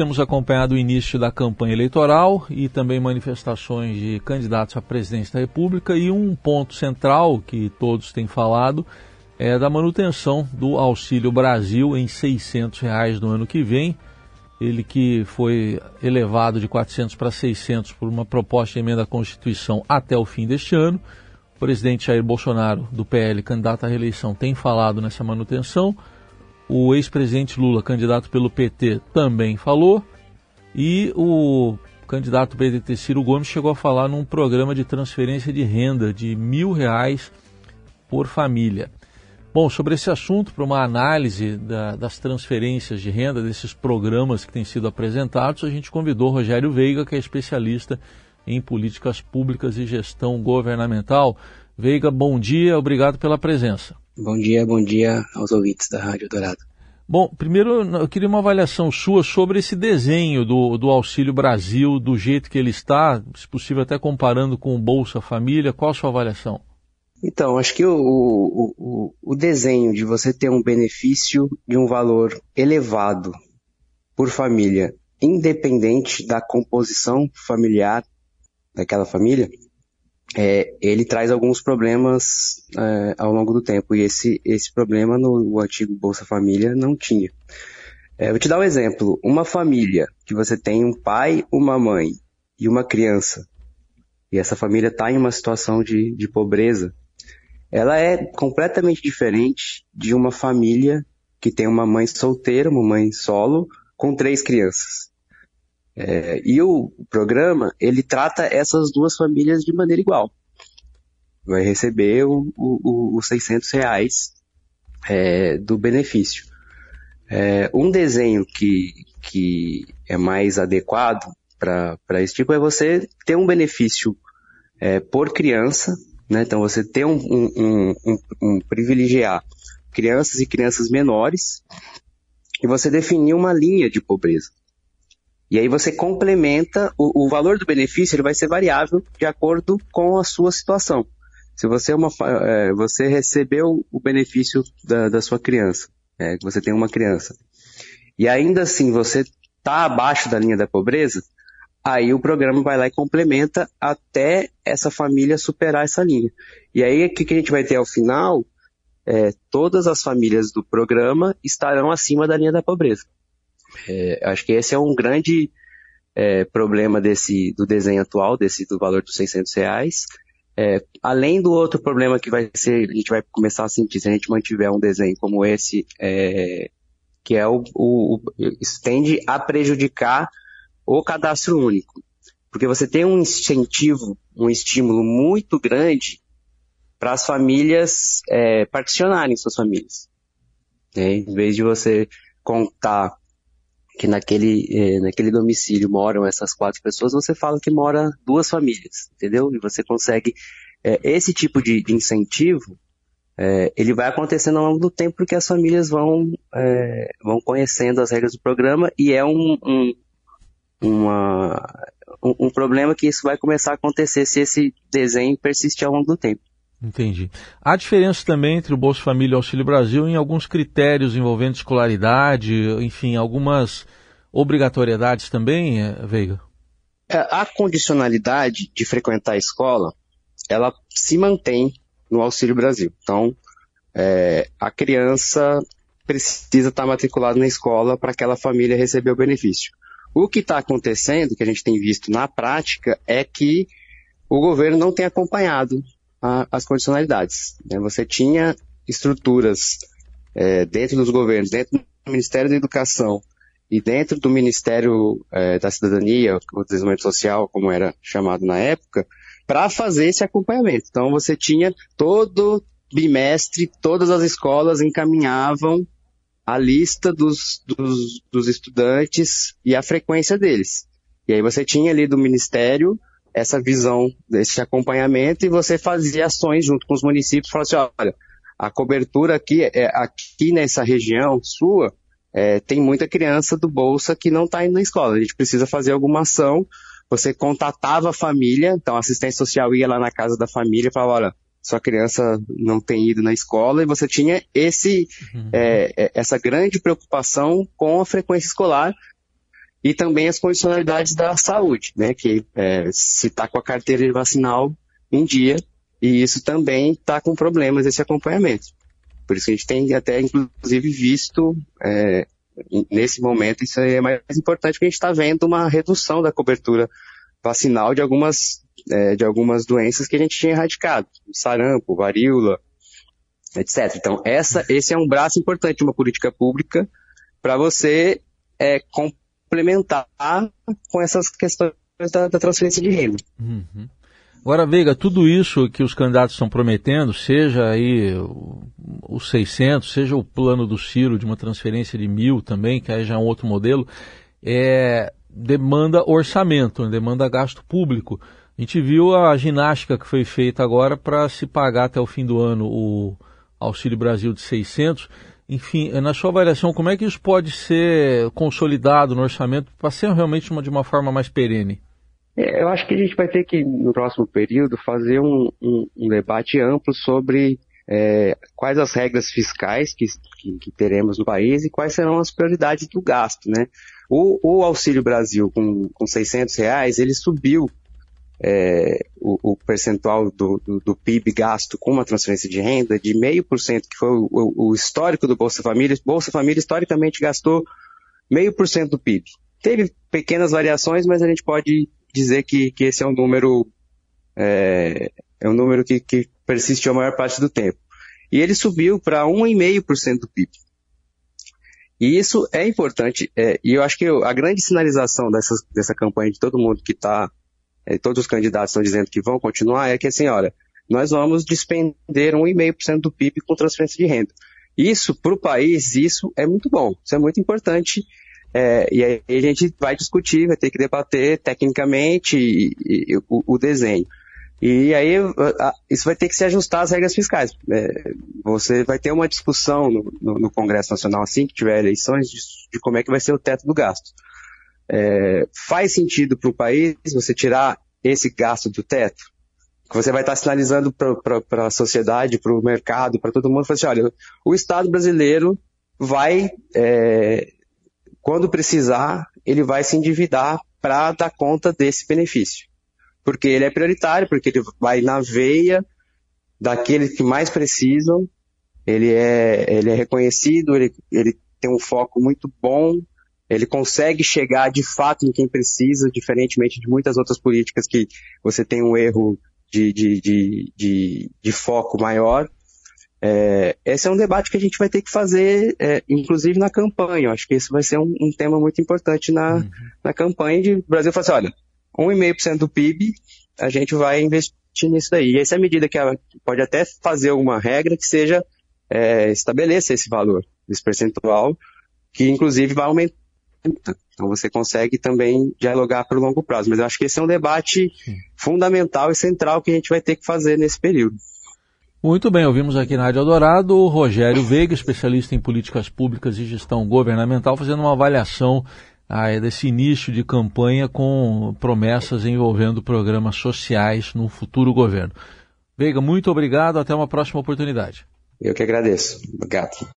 temos acompanhado o início da campanha eleitoral e também manifestações de candidatos à presidência da República e um ponto central que todos têm falado é da manutenção do Auxílio Brasil em 600 reais no ano que vem. Ele que foi elevado de 400 para 600 por uma proposta de emenda à Constituição até o fim deste ano. O presidente Jair Bolsonaro, do PL, candidato à reeleição, tem falado nessa manutenção. O ex-presidente Lula, candidato pelo PT, também falou. E o candidato PDT Ciro Gomes chegou a falar num programa de transferência de renda de mil reais por família. Bom, sobre esse assunto, para uma análise da, das transferências de renda, desses programas que têm sido apresentados, a gente convidou Rogério Veiga, que é especialista em políticas públicas e gestão governamental. Veiga, bom dia, obrigado pela presença. Bom dia, bom dia aos ouvintes da Rádio Dourado. Bom, primeiro eu queria uma avaliação sua sobre esse desenho do, do Auxílio Brasil, do jeito que ele está, se possível até comparando com o Bolsa Família. Qual a sua avaliação? Então, acho que o, o, o desenho de você ter um benefício de um valor elevado por família, independente da composição familiar daquela família, é, ele traz alguns problemas é, ao longo do tempo. E esse, esse problema no antigo Bolsa Família não tinha. É, vou te dar um exemplo. Uma família que você tem um pai, uma mãe e uma criança, e essa família está em uma situação de, de pobreza, ela é completamente diferente de uma família que tem uma mãe solteira, uma mãe solo, com três crianças. É, e o programa, ele trata essas duas famílias de maneira igual. Vai receber os 600 reais é, do benefício. É, um desenho que, que é mais adequado para esse tipo é você ter um benefício é, por criança, né? então você ter um, um, um, um privilegiar crianças e crianças menores e você definir uma linha de pobreza. E aí você complementa, o, o, valor do benefício ele vai ser variável de acordo com a sua situação. Se você, é uma, é, você recebeu o benefício da, da sua criança, é, você tem uma criança, e ainda assim você está abaixo da linha da pobreza, aí o programa vai lá e complementa até essa família superar essa linha. E aí o que, que a gente vai ter ao final? É, todas as famílias do programa estarão acima da linha da pobreza. É, acho que esse é um grande é, problema desse do desenho atual, desse do valor dos 600 reais. É, além do outro problema que vai ser, a gente vai começar a sentir se a gente mantiver um desenho como esse, é, que é o, o, o tende a prejudicar o cadastro único, porque você tem um incentivo, um estímulo muito grande para as famílias é, particionarem suas famílias. Né? Em vez de você contar que naquele, eh, naquele domicílio moram essas quatro pessoas, você fala que mora duas famílias, entendeu? E você consegue eh, esse tipo de, de incentivo, eh, ele vai acontecendo ao longo do tempo porque as famílias vão, vão conhecendo as regras do programa e é um, um, uma, um, um problema que isso vai começar a acontecer se esse desenho persistir ao longo do tempo. Entendi. Há diferença também entre o Bolsa Família e o Auxílio Brasil em alguns critérios envolvendo escolaridade, enfim, algumas obrigatoriedades também, eh, Veiga? É, a condicionalidade de frequentar a escola, ela se mantém no Auxílio Brasil. Então, é, a criança precisa estar matriculada na escola para aquela família receber o benefício. O que está acontecendo, que a gente tem visto na prática, é que o governo não tem acompanhado a, as condicionalidades. Né? Você tinha estruturas é, dentro dos governos, dentro do Ministério da Educação e dentro do Ministério é, da Cidadania, o Desenvolvimento Social, como era chamado na época, para fazer esse acompanhamento. Então você tinha todo bimestre, todas as escolas encaminhavam a lista dos, dos, dos estudantes e a frequência deles. E aí você tinha ali do Ministério essa visão desse acompanhamento e você fazia ações junto com os municípios, falando assim, olha, a cobertura aqui, é, aqui nessa região sua, é, tem muita criança do Bolsa que não está indo na escola, a gente precisa fazer alguma ação, você contatava a família, então a assistência social ia lá na casa da família e falava, olha, sua criança não tem ido na escola, e você tinha esse, uhum. é, é essa grande preocupação com a frequência escolar, e também as condicionalidades da saúde, né? Que é, se está com a carteira vacinal em dia, e isso também está com problemas, esse acompanhamento. Por isso que a gente tem até, inclusive, visto, é, nesse momento, isso é mais importante, porque a gente está vendo uma redução da cobertura vacinal de algumas, é, de algumas doenças que a gente tinha erradicado, sarampo, varíola, etc. Então, essa, esse é um braço importante de uma política pública para você é, complementar com essas questões da, da transferência de renda. Uhum. Agora, Veiga, tudo isso que os candidatos estão prometendo, seja aí os 600, seja o plano do Ciro de uma transferência de mil também, que aí já é um outro modelo, é, demanda orçamento, né, demanda gasto público. A gente viu a ginástica que foi feita agora para se pagar até o fim do ano o Auxílio Brasil de 600. Enfim, na sua avaliação, como é que isso pode ser consolidado no orçamento para ser realmente uma, de uma forma mais perene? É, eu acho que a gente vai ter que, no próximo período, fazer um, um, um debate amplo sobre é, quais as regras fiscais que, que, que, teremos no país e quais serão as prioridades do gasto, né? O, o Auxílio Brasil com, com 600 reais, ele subiu é, o, o, percentual do, do, do, PIB gasto com uma transferência de renda de meio por cento, que foi o, o, histórico do Bolsa Família. Bolsa Família historicamente gastou meio por cento do PIB. Teve pequenas variações, mas a gente pode dizer que, que esse é um número é, é um número que, que persiste a maior parte do tempo. E ele subiu para 1,5% do PIB. E isso é importante, é, e eu acho que a grande sinalização dessa, dessa campanha de todo mundo que está, todos os candidatos estão dizendo que vão continuar, é que assim, olha, nós vamos despender 1,5% do PIB com transferência de renda. Isso, para o país, isso é muito bom, isso é muito importante, é, e aí a gente vai discutir, vai ter que debater tecnicamente e, e, o, o, desenho. E aí isso vai ter que se ajustar às regras fiscais. É, você vai ter uma discussão no, no, no, Congresso Nacional, assim que tiver eleições, de, de, como é que vai ser o teto do gasto. É, faz sentido para o país você tirar esse gasto do teto? Que você vai estar sinalizando para a sociedade, para o mercado, para todo mundo, assim, olha, o Estado brasileiro vai é, quando precisar, ele vai se endividar para dar conta desse benefício. Porque ele é prioritário, porque ele vai na veia daqueles que mais precisam, ele é, ele é reconhecido, ele, ele tem um foco muito bom, ele consegue chegar de fato em quem precisa, diferentemente de muitas outras políticas que você tem um erro de, de, de, de, de foco maior. É, esse é um debate que a gente vai ter que fazer, é, inclusive na campanha. Eu acho que esse vai ser um, um tema muito importante na, uhum. na campanha de o Brasil falar assim, olha, 1,5% do PIB, a gente vai investir nisso daí. E essa é a medida que ela pode até fazer uma regra que seja é, estabeleça esse valor, esse percentual, que inclusive vai aumentar. Então você consegue também dialogar para o longo prazo. Mas eu acho que esse é um debate Sim. fundamental e central que a gente vai ter que fazer nesse período. Muito bem, ouvimos aqui na Rádio Eldorado o Rogério Veiga, especialista em políticas públicas e gestão governamental, fazendo uma avaliação ah, desse início de campanha com promessas envolvendo programas sociais no futuro governo. Veiga, muito obrigado, até uma próxima oportunidade. Eu que agradeço. Obrigado.